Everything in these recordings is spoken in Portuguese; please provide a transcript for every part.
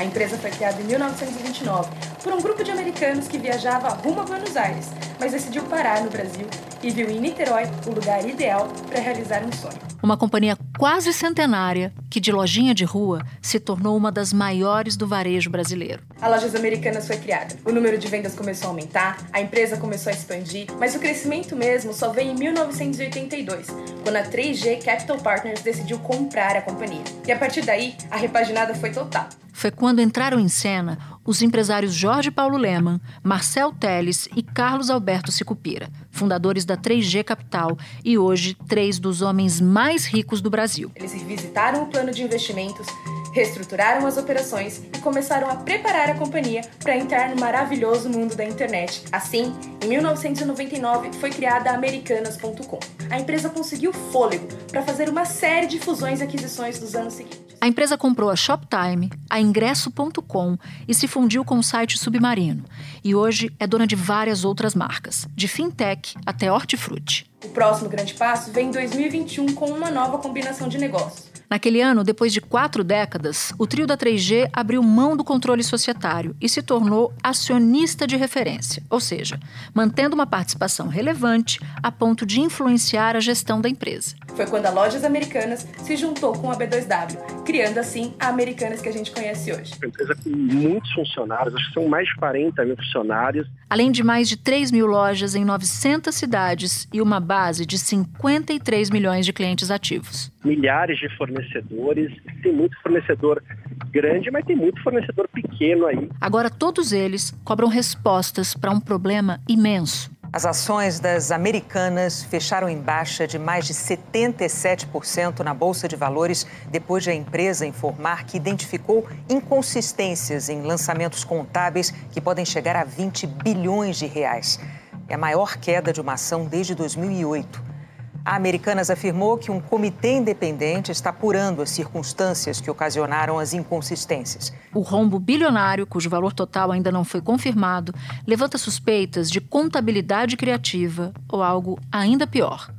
A empresa foi criada em 1929 por um grupo de americanos que viajava rumo a Buenos Aires, mas decidiu parar no Brasil e viu em Niterói o lugar ideal para realizar um sonho. Uma companhia quase centenária que de lojinha de rua se tornou uma das maiores do varejo brasileiro. A Lojas Americanas foi criada. O número de vendas começou a aumentar, a empresa começou a expandir, mas o crescimento mesmo só veio em 1982, quando a 3G Capital Partners decidiu comprar a companhia. E a partir daí, a repaginada foi total. Foi quando entraram em cena os empresários Jorge Paulo Leman, Marcel Teles e Carlos Alberto Sicupira, fundadores da 3G Capital e hoje três dos homens mais ricos do Brasil. Eles visitaram o plano de investimentos, reestruturaram as operações e começaram a preparar a companhia para entrar no maravilhoso mundo da internet. Assim, em 1999 foi criada a Americanas.com. A empresa conseguiu fôlego para fazer uma série de fusões e aquisições dos anos seguintes. A empresa comprou a Shoptime, a Ingresso.com e se fundiu com o site Submarino. E hoje é dona de várias outras marcas, de fintech até hortifruti. O próximo grande passo vem em 2021 com uma nova combinação de negócios. Naquele ano, depois de quatro décadas, o trio da 3G abriu mão do controle societário e se tornou acionista de referência, ou seja, mantendo uma participação relevante a ponto de influenciar a gestão da empresa. Foi quando a Lojas Americanas se juntou com a B2W, criando assim a Americanas que a gente conhece hoje. Uma empresa com muitos funcionários, acho que são mais de 40 mil funcionários. Além de mais de 3 mil lojas em 900 cidades e uma base de 53 milhões de clientes ativos. Milhares de fornecedores, tem muito fornecedor grande, mas tem muito fornecedor pequeno aí. Agora todos eles cobram respostas para um problema imenso as ações das americanas fecharam em baixa de mais de 77% na Bolsa de Valores depois de a empresa informar que identificou inconsistências em lançamentos contábeis que podem chegar a 20 bilhões de reais. É a maior queda de uma ação desde 2008. A Americanas afirmou que um comitê independente está apurando as circunstâncias que ocasionaram as inconsistências. O rombo bilionário, cujo valor total ainda não foi confirmado, levanta suspeitas de contabilidade criativa ou algo ainda pior.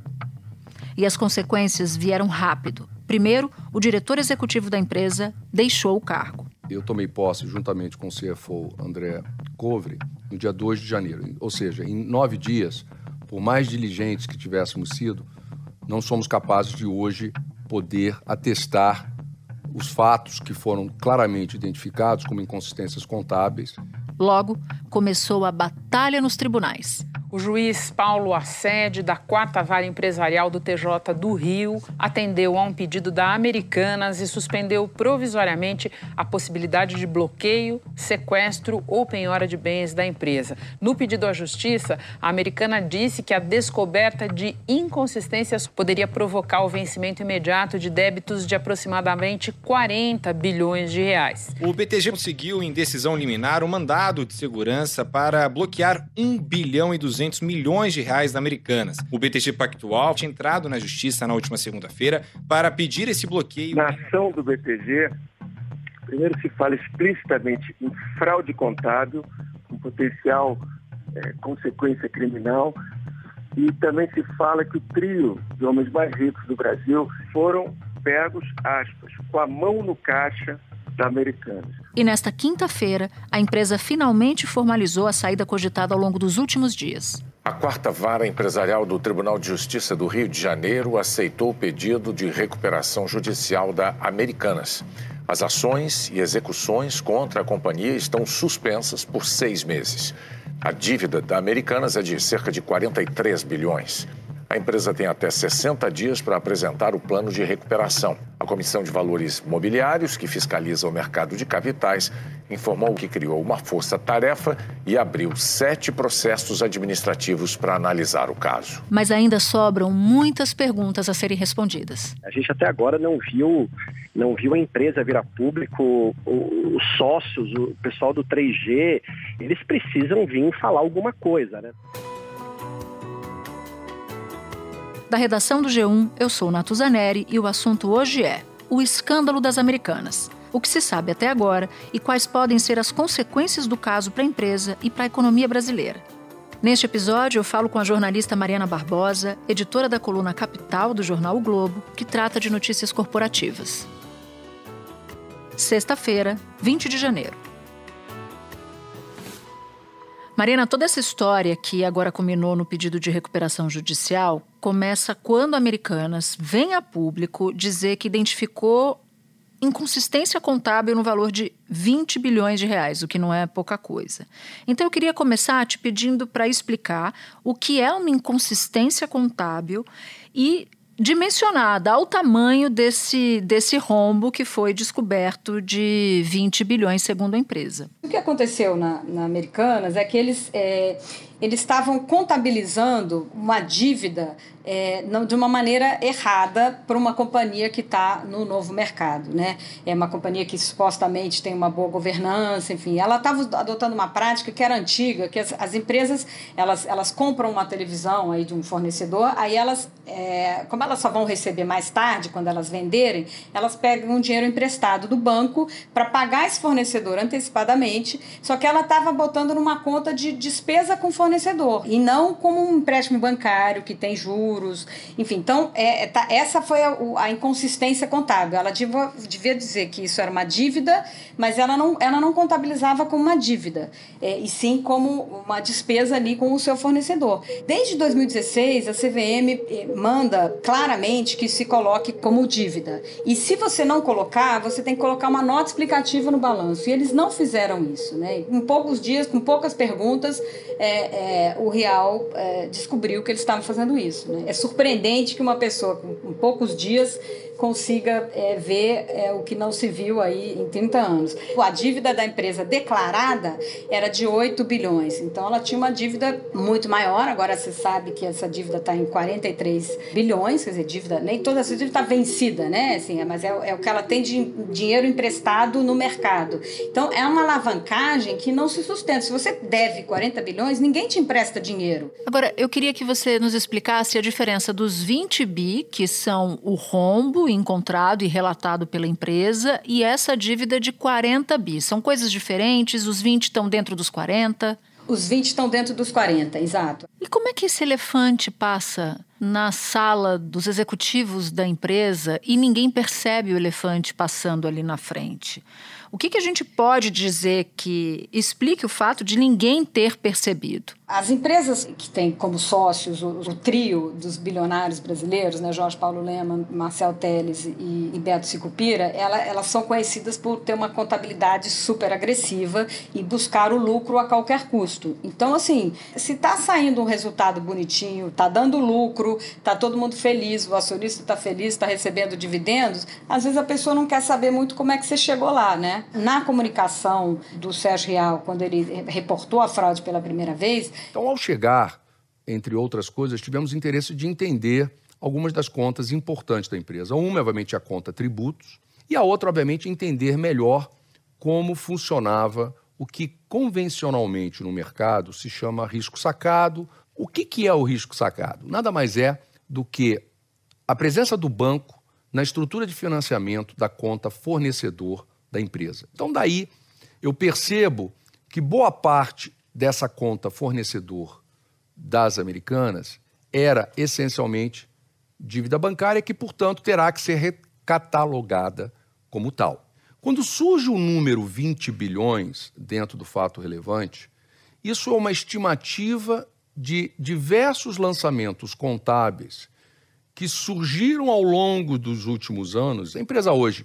E as consequências vieram rápido. Primeiro, o diretor executivo da empresa deixou o cargo. Eu tomei posse juntamente com o CFO André Covre no dia 2 de janeiro. Ou seja, em nove dias, por mais diligentes que tivéssemos sido, não somos capazes de hoje poder atestar os fatos que foram claramente identificados como inconsistências contábeis. Logo, começou a batalha nos tribunais. O juiz Paulo Assede, da Quarta Vara Empresarial do TJ do Rio, atendeu a um pedido da Americanas e suspendeu provisoriamente a possibilidade de bloqueio, sequestro ou penhora de bens da empresa. No pedido à Justiça, a americana disse que a descoberta de inconsistências poderia provocar o vencimento imediato de débitos de aproximadamente 40 bilhões de reais. O BTG conseguiu, em decisão liminar, um mandado de segurança para bloquear 1 bilhão e 200 200 milhões de reais Americanas. O BTG Pactual tinha entrado na justiça na última segunda-feira para pedir esse bloqueio. Na ação do BTG, primeiro se fala explicitamente em fraude contábil, com potencial é, consequência criminal, e também se fala que o trio de homens mais ricos do Brasil foram pegos, aspas, com a mão no caixa da Americanas. E nesta quinta-feira, a empresa finalmente formalizou a saída cogitada ao longo dos últimos dias. A quarta vara empresarial do Tribunal de Justiça do Rio de Janeiro aceitou o pedido de recuperação judicial da Americanas. As ações e execuções contra a companhia estão suspensas por seis meses. A dívida da Americanas é de cerca de 43 bilhões. A empresa tem até 60 dias para apresentar o plano de recuperação. A Comissão de Valores Mobiliários, que fiscaliza o mercado de capitais, informou que criou uma força-tarefa e abriu sete processos administrativos para analisar o caso. Mas ainda sobram muitas perguntas a serem respondidas. A gente até agora não viu, não viu a empresa virar público, os sócios, o pessoal do 3G, eles precisam vir falar alguma coisa, né? Da redação do G1, eu sou Natuzaneri e o assunto hoje é o escândalo das americanas. O que se sabe até agora e quais podem ser as consequências do caso para a empresa e para a economia brasileira. Neste episódio, eu falo com a jornalista Mariana Barbosa, editora da coluna Capital do jornal o Globo, que trata de notícias corporativas. sexta-feira, 20 de janeiro. Marina, toda essa história que agora culminou no pedido de recuperação judicial começa quando Americanas vem a público dizer que identificou inconsistência contábil no valor de 20 bilhões de reais, o que não é pouca coisa. Então eu queria começar te pedindo para explicar o que é uma inconsistência contábil e dimensionada ao tamanho desse, desse rombo que foi descoberto de 20 bilhões, segundo a empresa. O que aconteceu na, na Americanas é que eles, é, eles estavam contabilizando uma dívida é, de uma maneira errada para uma companhia que está no novo mercado. Né? É uma companhia que supostamente tem uma boa governança, enfim. Ela estava adotando uma prática que era antiga, que as, as empresas elas, elas compram uma televisão aí de um fornecedor, aí elas, é, como elas só vão receber mais tarde, quando elas venderem, elas pegam um dinheiro emprestado do banco para pagar esse fornecedor antecipadamente, só que ela estava botando numa conta de despesa com fornecedor, e não como um empréstimo bancário que tem juros enfim. Então, é, é, tá, essa foi a, a, inconsistência contábil. Ela devia, devia dizer que isso era uma dívida, mas ela não, ela não contabilizava como uma dívida, é, e sim como uma despesa ali com o seu fornecedor. Desde 2016, a CVM é, manda claramente que se coloque como dívida. E se você não colocar, você tem que colocar uma nota explicativa no balanço. E eles não fizeram isso. Né? Em poucos dias, com poucas perguntas, é, é, o Real é, descobriu que eles estavam fazendo isso. Né? É surpreendente que uma pessoa com, com poucos dias consiga é, ver é, o que não se viu aí em 30 anos. A dívida da empresa declarada era de 8 bilhões, então ela tinha uma dívida muito maior. Agora você sabe que essa dívida está em 43 bilhões, quer dizer, dívida, nem toda essa dívida está vencida, né? Assim, mas é, é, o que ela tem de dinheiro emprestado no mercado. Então é uma alavancagem que não se sustenta. Se você deve 40 bilhões, ninguém te empresta dinheiro. Agora, eu queria que você nos explicasse a diferença dos 20 bi, que são o rombo encontrado e relatado pela empresa e essa dívida de 40 bi. São coisas diferentes, os 20 estão dentro dos 40? Os 20 estão dentro dos 40, exato. E como é que esse elefante passa na sala dos executivos da empresa e ninguém percebe o elefante passando ali na frente? O que, que a gente pode dizer que explique o fato de ninguém ter percebido? As empresas que têm como sócios o, o, trio dos bilionários brasileiros, né, Jorge Paulo Lema, Marcel Teles e, e Beto Sicupira, ela, elas são conhecidas por ter uma contabilidade super agressiva e buscar o lucro a qualquer custo. Então, assim, se está saindo um resultado bonitinho, está dando lucro, está todo mundo feliz, o acionista está feliz, está recebendo dividendos, às vezes a pessoa não quer saber muito como é que você chegou lá, né? Na comunicação do Sérgio Real, quando ele reportou a fraude pela primeira vez, então, ao chegar, entre outras coisas, tivemos interesse de entender algumas das contas importantes da empresa. Uma, obviamente, a conta tributos, e a outra, obviamente, entender melhor como funcionava o que convencionalmente no mercado se chama risco sacado. O que, que é o risco sacado? Nada mais é do que a presença do banco na estrutura de financiamento da conta fornecedor da empresa. Então, daí eu percebo que boa parte dessa conta fornecedor das americanas era essencialmente dívida bancária que, portanto, terá que ser recatalogada como tal. Quando surge o número 20 bilhões dentro do fato relevante, isso é uma estimativa de diversos lançamentos contábeis que surgiram ao longo dos últimos anos. A empresa hoje,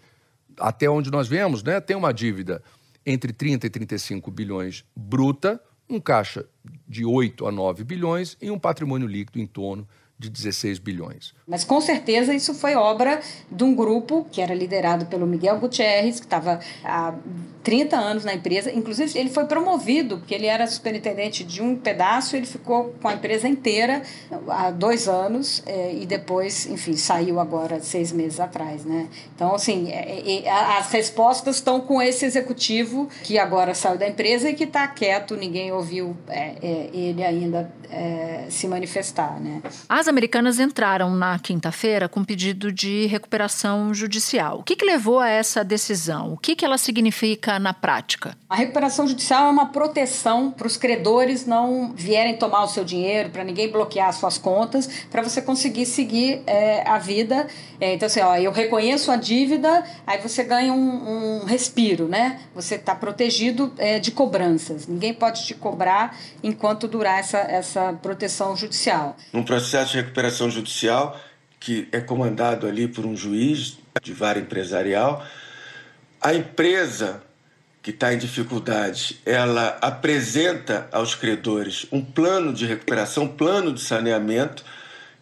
até onde nós vemos, né, tem uma dívida entre 30 e 35 bilhões bruta, um caixa de 8 a 9 bilhões e um patrimônio líquido em torno de 16 bilhões. Mas com certeza isso foi obra de um grupo que era liderado pelo Miguel Gutierrez, que estava há 30 anos na empresa. Inclusive, ele foi promovido, porque ele era superintendente de um pedaço, ele ficou com a empresa inteira há dois anos é, e depois, enfim, saiu agora seis meses atrás. Né? Então, assim, é, é, as respostas estão com esse executivo que agora saiu da empresa e que está quieto, ninguém ouviu ele ainda se manifestar. Né? As as americanas entraram na quinta-feira com pedido de recuperação judicial. O que, que levou a essa decisão? O que, que ela significa na prática? A recuperação judicial é uma proteção para os credores não vierem tomar o seu dinheiro, para ninguém bloquear as suas contas, para você conseguir seguir é, a vida. É, então, assim, ó, eu reconheço a dívida, aí você ganha um, um respiro, né? Você está protegido é, de cobranças. Ninguém pode te cobrar enquanto durar essa, essa proteção judicial. Um processo recuperação judicial que é comandado ali por um juiz de vara empresarial, a empresa que está em dificuldade, ela apresenta aos credores um plano de recuperação, um plano de saneamento,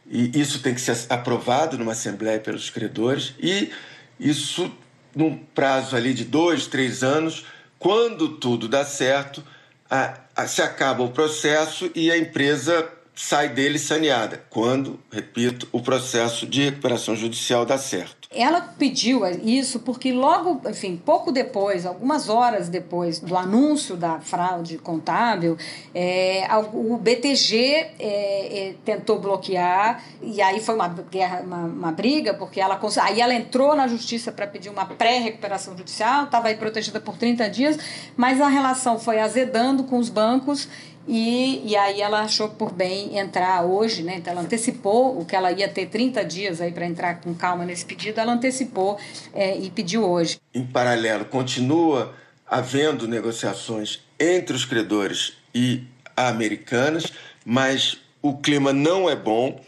e isso tem que ser aprovado numa assembleia pelos credores, e isso num prazo ali de dois, três anos, quando tudo dá certo, a, a, se acaba o processo e a empresa sai dele saneada, quando, repito, o processo de recuperação judicial dá certo. Ela pediu isso porque logo, enfim, pouco depois, algumas horas depois do anúncio da fraude contábil, é, o BTG é, é, tentou bloquear e aí foi uma guerra, uma, uma briga, porque ela aí ela entrou na justiça para pedir uma pré-recuperação judicial, estava aí protegida por 30 dias, mas a relação foi azedando com os bancos e, e aí ela achou por bem entrar hoje, né? Então ela antecipou o que ela ia ter 30 dias aí para entrar com calma nesse pedido, ela antecipou é, e pediu hoje. Em paralelo, continua havendo negociações entre os credores e americanas, mas o clima não é bom.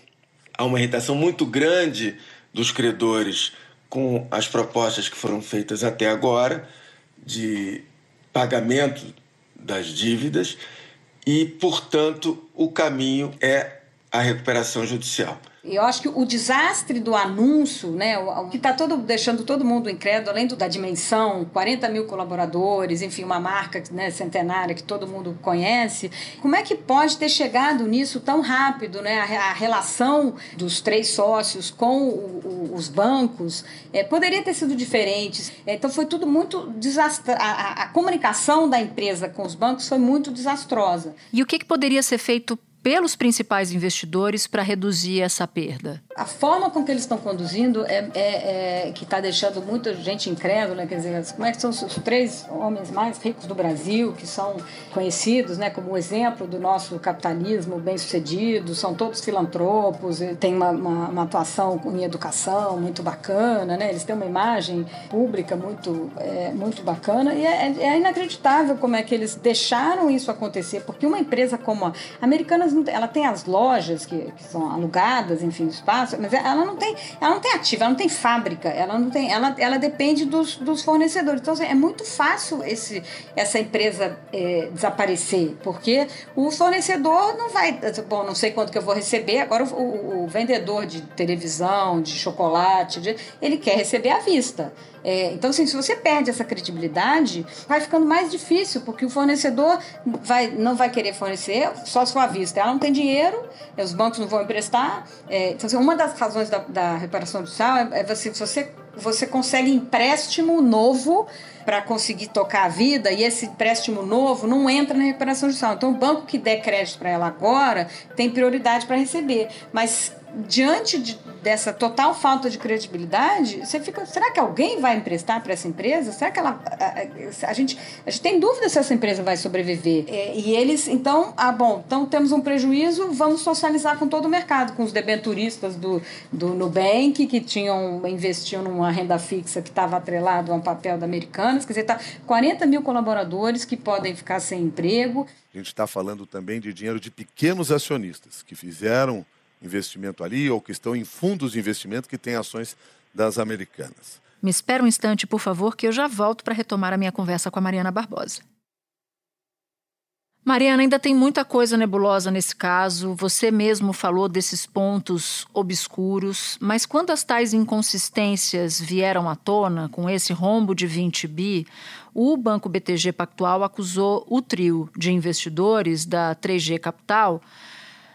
Há uma irritação muito grande dos credores com as propostas que foram feitas até agora de pagamento das dívidas e, portanto, o caminho é a recuperação judicial. Eu acho que o desastre do anúncio, né, o, que está todo deixando todo mundo incrédulo, além do, da dimensão, 40 mil colaboradores, enfim, uma marca né, centenária que todo mundo conhece, como é que pode ter chegado nisso tão rápido, né? A, a relação dos três sócios com o, o, os bancos é, poderia ter sido diferente. É, então foi tudo muito desastroso. A, a, comunicação da empresa com os bancos foi muito desastrosa. E o que, que poderia ser feito pelos principais investidores para reduzir essa perda? A forma com que eles estão conduzindo é, é, é que está deixando muita gente incrédula, quer dizer, como é que são os três homens mais ricos do Brasil, que são conhecidos né, como exemplo do nosso capitalismo bem-sucedido, são todos filantropos, têm uma, uma, uma, atuação em educação muito bacana, né, eles têm uma imagem pública muito, é, muito bacana, e é, é inacreditável como é que eles deixaram isso acontecer, porque uma empresa como a Americanas ela tem as lojas que, que são alugadas, enfim, do espaço, mas ela não tem, ela não tem ativa, ela não tem fábrica, ela não tem, ela, ela depende dos, dos fornecedores. Então assim, é muito fácil esse, essa empresa é, desaparecer, porque o fornecedor não vai, bom, não sei quanto que eu vou receber. Agora o, o, o vendedor de televisão, de chocolate, de, ele quer receber à vista. É, então, assim, se você perde essa credibilidade, vai ficando mais difícil, porque o fornecedor vai, não vai querer fornecer só se for à vista. Ela não tem dinheiro, os bancos não vão emprestar. É, então, assim, uma das razões da, da reparação judicial é, é você, você, você consegue empréstimo novo para conseguir tocar a vida e esse empréstimo novo não entra na recuperação judicial. Então, o banco que der crédito para ela agora tem prioridade para receber. Mas diante de, dessa total falta de credibilidade, você fica, será que alguém vai emprestar para essa empresa? Será que ela a, a, gente a gente tem dúvida se essa empresa vai sobreviver? É, e eles então, ah, bom, então temos um prejuízo, vamos socializar com todo o mercado, com os debenturistas do do Nubank que tinham investiam numa renda fixa que estava atrelado a um papel da Americanas, quer dizer, tá 40 mil colaboradores que podem ficar sem emprego. A gente está falando também de dinheiro de pequenos acionistas que fizeram investimento ali ou que estão em fundos de investimento que têm ações das americanas. Me espera um instante, por favor, que eu já volto para retomar a minha conversa com a Mariana Barbosa. Mariana, ainda tem muita coisa nebulosa nesse caso. Você mesmo falou desses pontos obscuros, mas quando as tais inconsistências vieram à tona com esse rombo de 20 bi, o Banco BTG Pactual acusou o trio de investidores da 3G Capital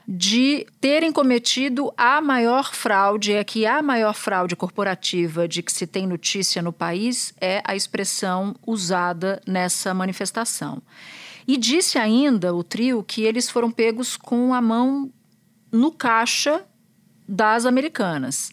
de terem cometido a maior fraude, é que a maior fraude corporativa de que se tem notícia no país é a expressão usada nessa manifestação. E disse ainda o trio que eles foram pegos com a mão no caixa das americanas.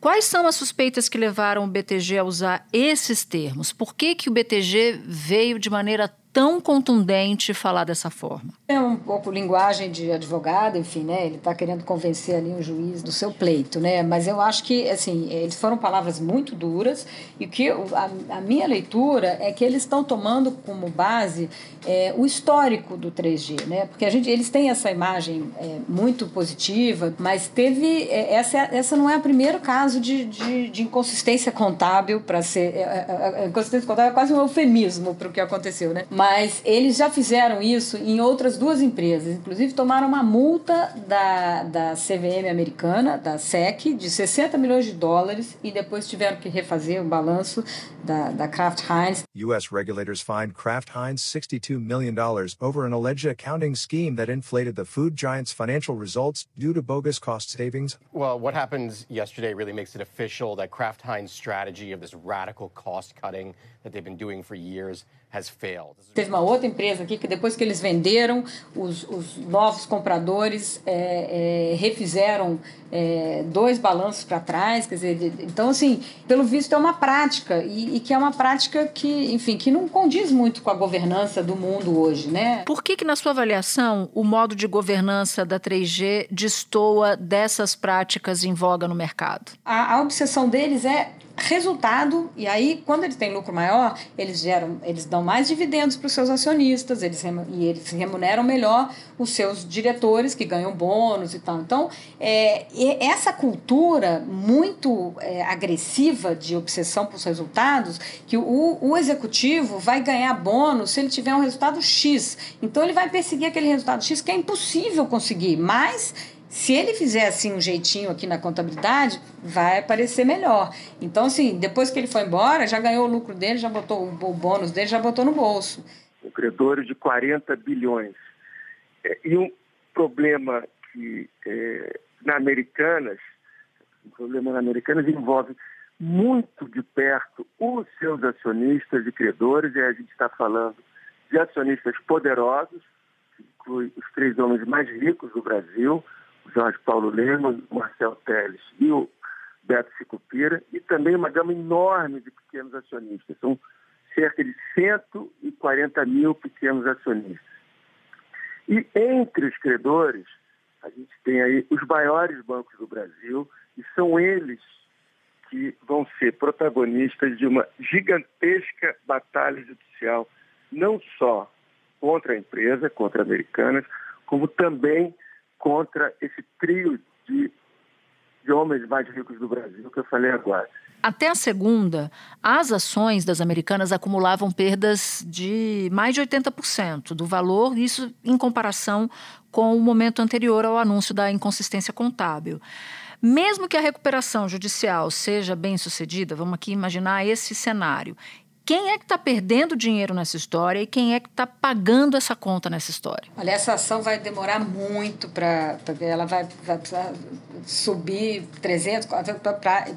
Quais são as suspeitas que levaram o BTG a usar esses termos? Por que, que o BTG veio de maneira tão contundente falar dessa forma? É um pouco linguagem de advogado, enfim, né? Ele está querendo convencer ali um juiz do seu pleito, né? Mas eu acho que, assim, eles foram palavras muito duras e que a, a minha leitura é que eles estão tomando como base é, o histórico do 3G, né? Porque a gente, eles têm essa imagem é, muito positiva, mas teve é, essa, essa não é o primeiro caso de, de, de inconsistência contábil para ser é, é, é, inconsistência contábil é quase um eufemismo para o que aconteceu, né? Mas eles já fizeram isso em outras duas empresas. Inclusive, tomaram uma multa da, da CVM americana, da SEC, de 60 milhões de dólares e depois tiveram que refazer o balanço da, da Kraft Heinz. U.S. regulators fined Kraft Heinz $62 million over an alleged accounting scheme that inflated the food giant's financial results due to bogus cost savings. Well, what happened yesterday really makes it official that Kraft Heinz strategy of this radical cost cutting that they've been doing for years Teve uma outra empresa aqui que depois que eles venderam, os, os novos compradores é, é, refizeram é, dois balanços para trás, quer dizer, então assim, pelo visto é uma prática e, e, que é uma prática que, enfim, que não condiz muito com a governança do mundo hoje, né? Por que que na sua avaliação o modo de governança da 3G destoa dessas práticas em voga no mercado? A, a obsessão deles é resultado, e aí, quando eles têm lucro maior, eles geram, eles dão mais dividendos para os seus acionistas, eles, e eles remuneram melhor os seus diretores, que ganham bônus e tal. Então, é, essa cultura muito é, agressiva de obsessão por resultados, que o, o executivo vai ganhar bônus se ele tiver um resultado X. Então, ele vai perseguir aquele resultado X que é impossível conseguir, mas se ele fizer assim um jeitinho aqui na contabilidade, vai aparecer melhor. Então, assim, depois que ele foi embora, já ganhou o lucro dele, já botou o bônus dele, já botou no bolso. Um credor de 40 bilhões. É, e um problema que é, na Americanas, um problema na Americanas envolve muito de perto os seus acionistas e credores, e a gente está falando de acionistas poderosos, que inclui os três homens mais ricos do Brasil, Jorge Paulo Lemos, Marcel Teles e o Beto Sicupira, e também uma gama enorme de pequenos acionistas. São cerca de 140 mil pequenos acionistas. E entre os credores, a gente tem aí os maiores bancos do Brasil, e são eles que vão ser protagonistas de uma gigantesca batalha judicial, não só contra a empresa, contra a Americanas, como também contra esse trio de, de homens mais ricos do Brasil que eu falei agora. Até a segunda, as ações das americanas acumulavam perdas de mais de 80% do valor, isso em comparação com o momento anterior ao anúncio da inconsistência contábil. Mesmo que a recuperação judicial seja bem sucedida, vamos aqui imaginar esse cenário, quem é que está perdendo dinheiro nessa história e quem é que está pagando essa conta nessa história? Olha, essa ação vai demorar muito para. Ela vai, vai subir 300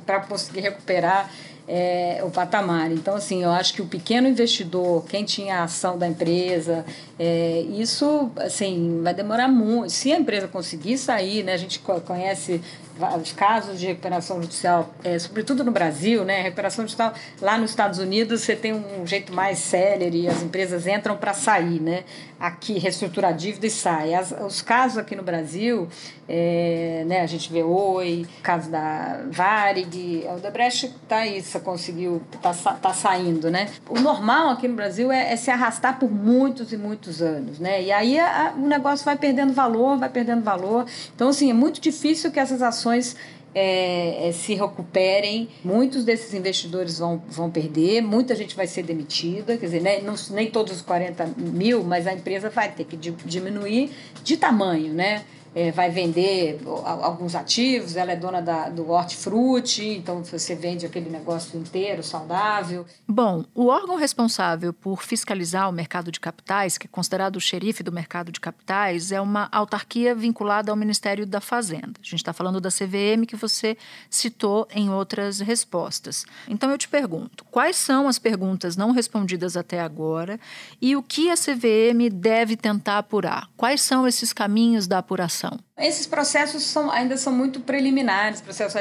para conseguir recuperar é, o patamar. Então, assim, eu acho que o pequeno investidor, quem tinha a ação da empresa, é, isso, assim, vai demorar muito. Se a empresa conseguir sair, né, a gente conhece os casos de recuperação judicial, é, sobretudo no Brasil, né? Recuperação judicial lá nos Estados Unidos você tem um jeito mais célere as empresas entram para sair, né? Aqui reestrutura a dívida e sai. As, os casos aqui no Brasil, é, né? A gente vê Oi, caso da Varig, a Odebrecht tá isso, conseguiu tá, tá saindo, né? O normal aqui no Brasil é, é se arrastar por muitos e muitos anos, né? E aí a, o negócio vai perdendo valor, vai perdendo valor. Então assim é muito difícil que essas ações ações é, é, se recuperem, muitos desses investidores vão, vão perder, muita gente vai ser demitida, quer dizer, né, não, nem todos os 40 mil, mas a empresa vai ter que diminuir de tamanho, né? É, vai vender alguns ativos, ela é dona da, do hortifruti, então você vende aquele negócio inteiro, saudável. Bom, o órgão responsável por fiscalizar o mercado de capitais, que é considerado o xerife do mercado de capitais, é uma autarquia vinculada ao Ministério da Fazenda. A gente está falando da CVM que você citou em outras respostas. Então eu te pergunto, quais são as perguntas não respondidas até agora e o que a CVM deve tentar apurar? Quais são esses caminhos da apuração? atenção. Esses processos são, ainda são muito preliminares, processos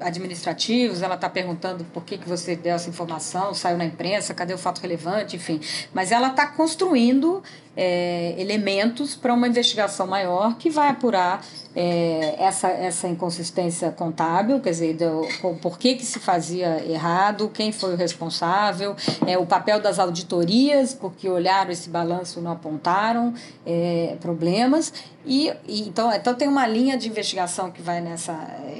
administrativos. Ela está perguntando por que, que você deu essa informação, saiu na imprensa, cadê o fato relevante, enfim. Mas ela está construindo é, elementos para uma investigação maior que vai apurar é, essa, essa inconsistência contábil, quer dizer, por que, que se fazia errado, quem foi o responsável, é, o papel das auditorias, porque olharam esse balanço não apontaram é, problemas. E, e, então, então tem uma linha de investigação que vai nessa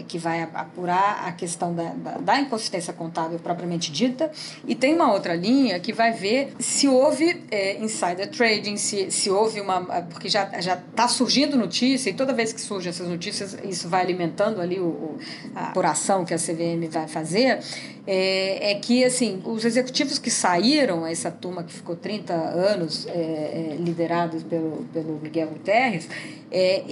que vai apurar a questão da, da, da, inconsistência contábil propriamente dita. E tem uma outra linha que vai ver se houve é, insider trading se, se houve uma porque já está surgindo notícia e toda vez que surgem essas notícias isso vai alimentando ali o, o a apuração que a CVM vai fazer. É, é, que assim os executivos que saíram essa turma que ficou 30 anos é, é, liderados pelo pelo Miguel Guterres é,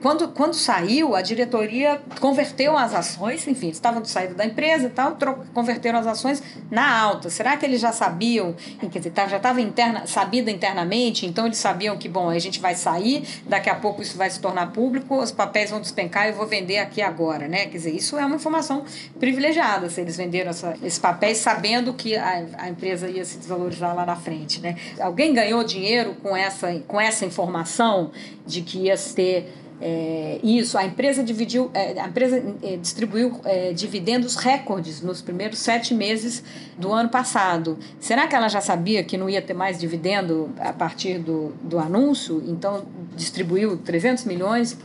quando, quando saiu, a diretoria converteu as ações, enfim, estavam saindo da empresa e tal, converteram as ações na alta. Será que eles já sabiam, quer dizer, tá, já estava interna, sabida internamente, então eles sabiam que, bom, a gente vai sair, daqui a pouco isso vai se tornar público, os papéis vão despencar e eu vou vender aqui agora, né? Quer dizer, isso é uma informação privilegiada, se eles venderam essa, esses papéis sabendo que a, a empresa ia se desvalorizar lá na frente, né? Alguém ganhou dinheiro com essa, com essa informação de que ia ter é, isso, a empresa dividiu, é, a empresa é, distribuiu é, dividendos recordes nos primeiros sete meses do ano passado. Será que ela já sabia que não ia ter mais dividendo a partir do, do anúncio? Então distribuiu 300 milhões,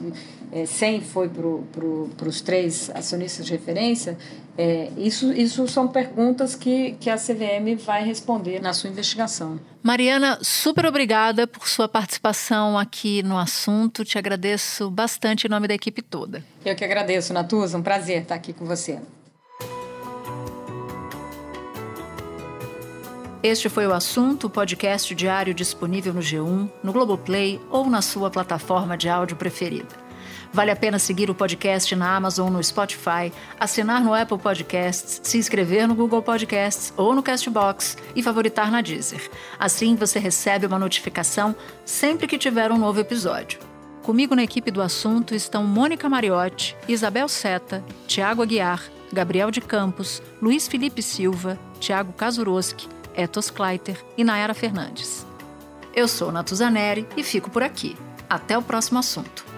é, 100 foi para pro, os três acionistas de referência. É, isso, isso são perguntas que, que a CVM vai responder na sua investigação. Mariana, super obrigada por sua participação aqui no assunto. Te agradeço bastante em nome da equipe toda. Eu que agradeço, Natuza. Um prazer estar aqui com você. Este foi o assunto, podcast diário disponível no G1, no Globoplay ou na sua plataforma de áudio preferida. Vale a pena seguir o podcast na Amazon no Spotify, assinar no Apple Podcasts, se inscrever no Google Podcasts ou no Castbox e favoritar na Deezer. Assim você recebe uma notificação sempre que tiver um novo episódio. Comigo na equipe do assunto estão Mônica Mariotti, Isabel Seta, Tiago Aguiar, Gabriel de Campos, Luiz Felipe Silva, Tiago Kazuroski, Etos Kleiter e Nayara Fernandes. Eu sou Natuzaneri e fico por aqui. Até o próximo assunto.